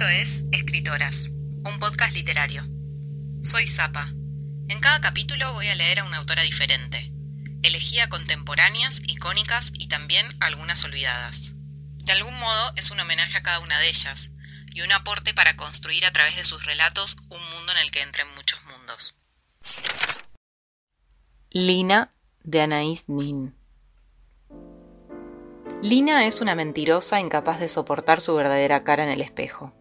Esto es Escritoras, un podcast literario. Soy Zapa. En cada capítulo voy a leer a una autora diferente. Elegí a contemporáneas, icónicas y también algunas olvidadas. De algún modo es un homenaje a cada una de ellas y un aporte para construir a través de sus relatos un mundo en el que entren muchos mundos. Lina de Anaïs Nin. Lina es una mentirosa incapaz de soportar su verdadera cara en el espejo.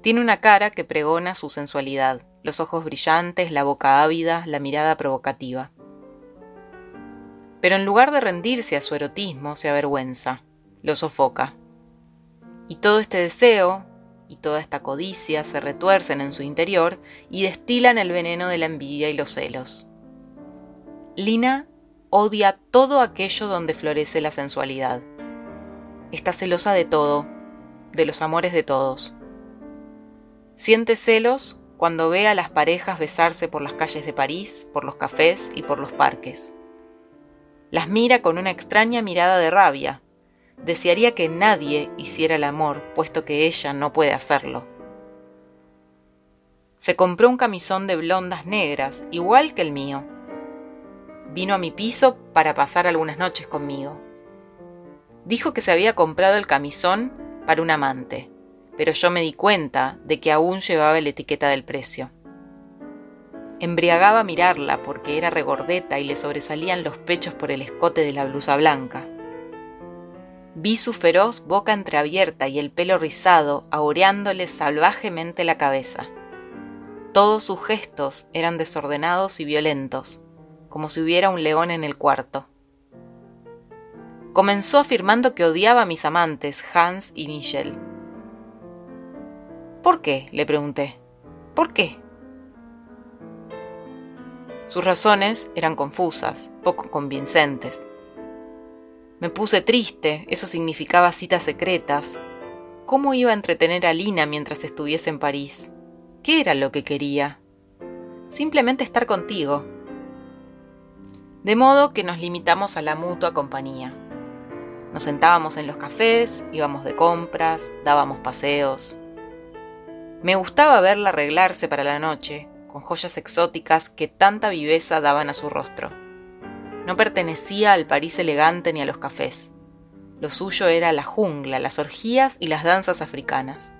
Tiene una cara que pregona su sensualidad, los ojos brillantes, la boca ávida, la mirada provocativa. Pero en lugar de rendirse a su erotismo, se avergüenza, lo sofoca. Y todo este deseo y toda esta codicia se retuercen en su interior y destilan el veneno de la envidia y los celos. Lina odia todo aquello donde florece la sensualidad. Está celosa de todo, de los amores de todos. Siente celos cuando ve a las parejas besarse por las calles de París, por los cafés y por los parques. Las mira con una extraña mirada de rabia. Desearía que nadie hiciera el amor, puesto que ella no puede hacerlo. Se compró un camisón de blondas negras, igual que el mío vino a mi piso para pasar algunas noches conmigo. Dijo que se había comprado el camisón para un amante, pero yo me di cuenta de que aún llevaba la etiqueta del precio. Embriagaba mirarla porque era regordeta y le sobresalían los pechos por el escote de la blusa blanca. Vi su feroz boca entreabierta y el pelo rizado aureándole salvajemente la cabeza. Todos sus gestos eran desordenados y violentos, como si hubiera un león en el cuarto. Comenzó afirmando que odiaba a mis amantes, Hans y Michelle. ¿Por qué? le pregunté. ¿Por qué? Sus razones eran confusas, poco convincentes. Me puse triste, eso significaba citas secretas. ¿Cómo iba a entretener a Lina mientras estuviese en París? ¿Qué era lo que quería? Simplemente estar contigo, de modo que nos limitamos a la mutua compañía. Nos sentábamos en los cafés, íbamos de compras, dábamos paseos. Me gustaba verla arreglarse para la noche, con joyas exóticas que tanta viveza daban a su rostro. No pertenecía al París elegante ni a los cafés. Lo suyo era la jungla, las orgías y las danzas africanas.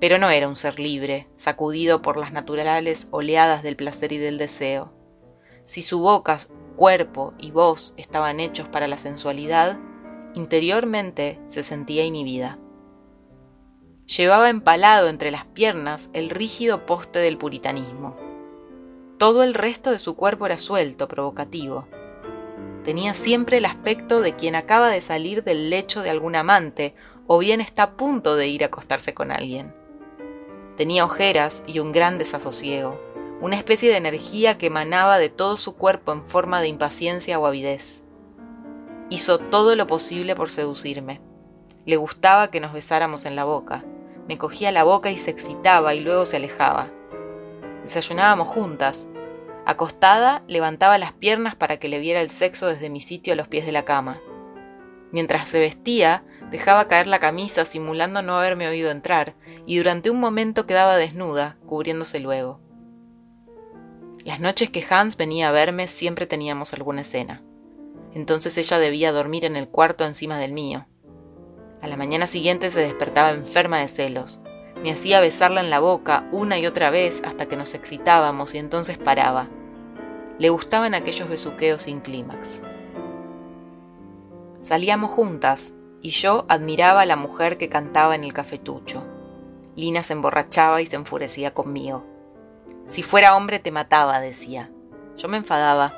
Pero no era un ser libre, sacudido por las naturales oleadas del placer y del deseo. Si su boca, cuerpo y voz estaban hechos para la sensualidad, interiormente se sentía inhibida. Llevaba empalado entre las piernas el rígido poste del puritanismo. Todo el resto de su cuerpo era suelto, provocativo. Tenía siempre el aspecto de quien acaba de salir del lecho de algún amante o bien está a punto de ir a acostarse con alguien. Tenía ojeras y un gran desasosiego una especie de energía que emanaba de todo su cuerpo en forma de impaciencia o avidez. Hizo todo lo posible por seducirme. Le gustaba que nos besáramos en la boca. Me cogía la boca y se excitaba y luego se alejaba. Desayunábamos juntas. Acostada, levantaba las piernas para que le viera el sexo desde mi sitio a los pies de la cama. Mientras se vestía, dejaba caer la camisa simulando no haberme oído entrar, y durante un momento quedaba desnuda, cubriéndose luego. Las noches que Hans venía a verme siempre teníamos alguna escena. Entonces ella debía dormir en el cuarto encima del mío. A la mañana siguiente se despertaba enferma de celos. Me hacía besarla en la boca una y otra vez hasta que nos excitábamos y entonces paraba. Le gustaban aquellos besuqueos sin clímax. Salíamos juntas y yo admiraba a la mujer que cantaba en el cafetucho. Lina se emborrachaba y se enfurecía conmigo. Si fuera hombre te mataba, decía. Yo me enfadaba.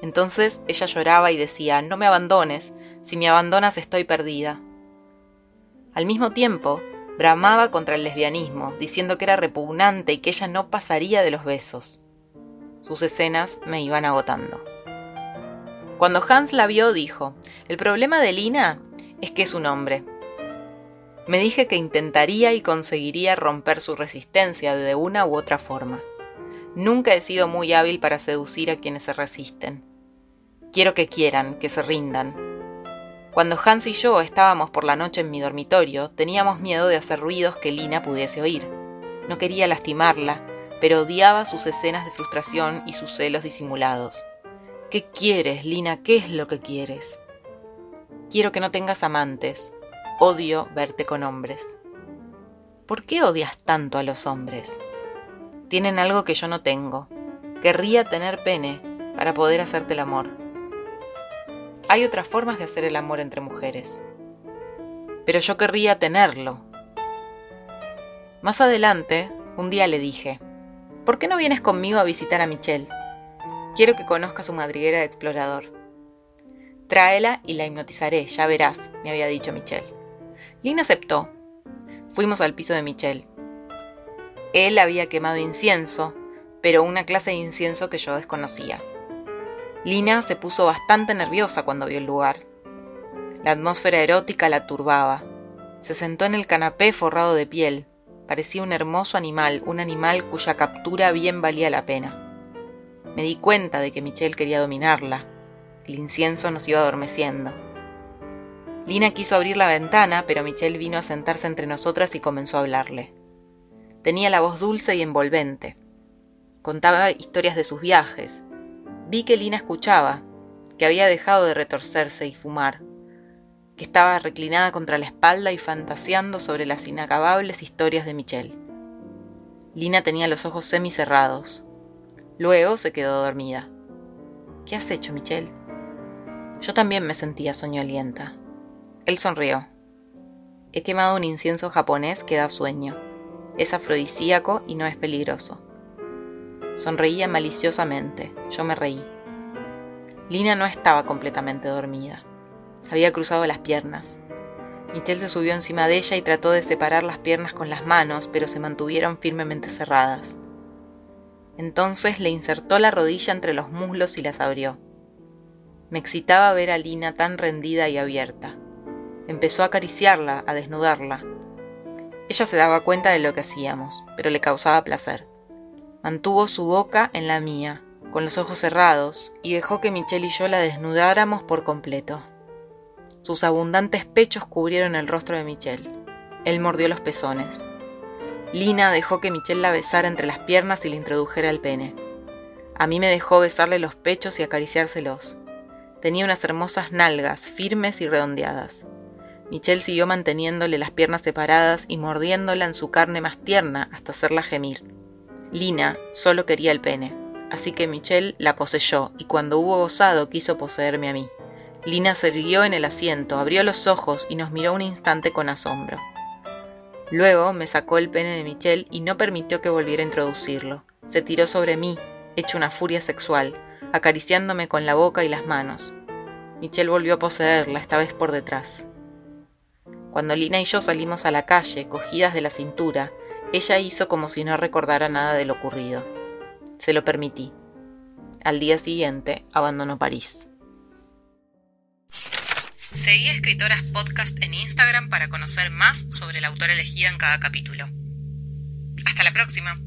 Entonces ella lloraba y decía, no me abandones, si me abandonas estoy perdida. Al mismo tiempo, bramaba contra el lesbianismo, diciendo que era repugnante y que ella no pasaría de los besos. Sus escenas me iban agotando. Cuando Hans la vio, dijo, el problema de Lina es que es un hombre. Me dije que intentaría y conseguiría romper su resistencia de una u otra forma. Nunca he sido muy hábil para seducir a quienes se resisten. Quiero que quieran, que se rindan. Cuando Hans y yo estábamos por la noche en mi dormitorio, teníamos miedo de hacer ruidos que Lina pudiese oír. No quería lastimarla, pero odiaba sus escenas de frustración y sus celos disimulados. ¿Qué quieres, Lina? ¿Qué es lo que quieres? Quiero que no tengas amantes. Odio verte con hombres. ¿Por qué odias tanto a los hombres? Tienen algo que yo no tengo. Querría tener pene para poder hacerte el amor. Hay otras formas de hacer el amor entre mujeres. Pero yo querría tenerlo. Más adelante, un día le dije, ¿por qué no vienes conmigo a visitar a Michelle? Quiero que conozcas su madriguera de explorador. Tráela y la hipnotizaré, ya verás, me había dicho Michelle. Lina aceptó. Fuimos al piso de Michelle. Él había quemado incienso, pero una clase de incienso que yo desconocía. Lina se puso bastante nerviosa cuando vio el lugar. La atmósfera erótica la turbaba. Se sentó en el canapé forrado de piel. Parecía un hermoso animal, un animal cuya captura bien valía la pena. Me di cuenta de que Michelle quería dominarla. El incienso nos iba adormeciendo. Lina quiso abrir la ventana, pero Michelle vino a sentarse entre nosotras y comenzó a hablarle. Tenía la voz dulce y envolvente. Contaba historias de sus viajes, Vi que Lina escuchaba, que había dejado de retorcerse y fumar, que estaba reclinada contra la espalda y fantaseando sobre las inacabables historias de Michelle. Lina tenía los ojos semicerrados. Luego se quedó dormida. ¿Qué has hecho, Michelle? Yo también me sentía soñolienta. Él sonrió. He quemado un incienso japonés que da sueño. Es afrodisíaco y no es peligroso. Sonreía maliciosamente. Yo me reí. Lina no estaba completamente dormida. Había cruzado las piernas. Michelle se subió encima de ella y trató de separar las piernas con las manos, pero se mantuvieron firmemente cerradas. Entonces le insertó la rodilla entre los muslos y las abrió. Me excitaba ver a Lina tan rendida y abierta. Empezó a acariciarla, a desnudarla. Ella se daba cuenta de lo que hacíamos, pero le causaba placer. Mantuvo su boca en la mía, con los ojos cerrados, y dejó que Michelle y yo la desnudáramos por completo. Sus abundantes pechos cubrieron el rostro de Michelle. Él mordió los pezones. Lina dejó que Michelle la besara entre las piernas y le introdujera el pene. A mí me dejó besarle los pechos y acariciárselos. Tenía unas hermosas nalgas, firmes y redondeadas. Michelle siguió manteniéndole las piernas separadas y mordiéndola en su carne más tierna hasta hacerla gemir. Lina solo quería el pene, así que Michelle la poseyó y cuando hubo gozado quiso poseerme a mí. Lina se erguió en el asiento, abrió los ojos y nos miró un instante con asombro. Luego me sacó el pene de Michelle y no permitió que volviera a introducirlo. Se tiró sobre mí, hecho una furia sexual, acariciándome con la boca y las manos. Michelle volvió a poseerla, esta vez por detrás. Cuando Lina y yo salimos a la calle, cogidas de la cintura, ella hizo como si no recordara nada de lo ocurrido. Se lo permití. Al día siguiente abandonó París. Seguí Escritoras Podcast en Instagram para conocer más sobre la autora elegida en cada capítulo. Hasta la próxima.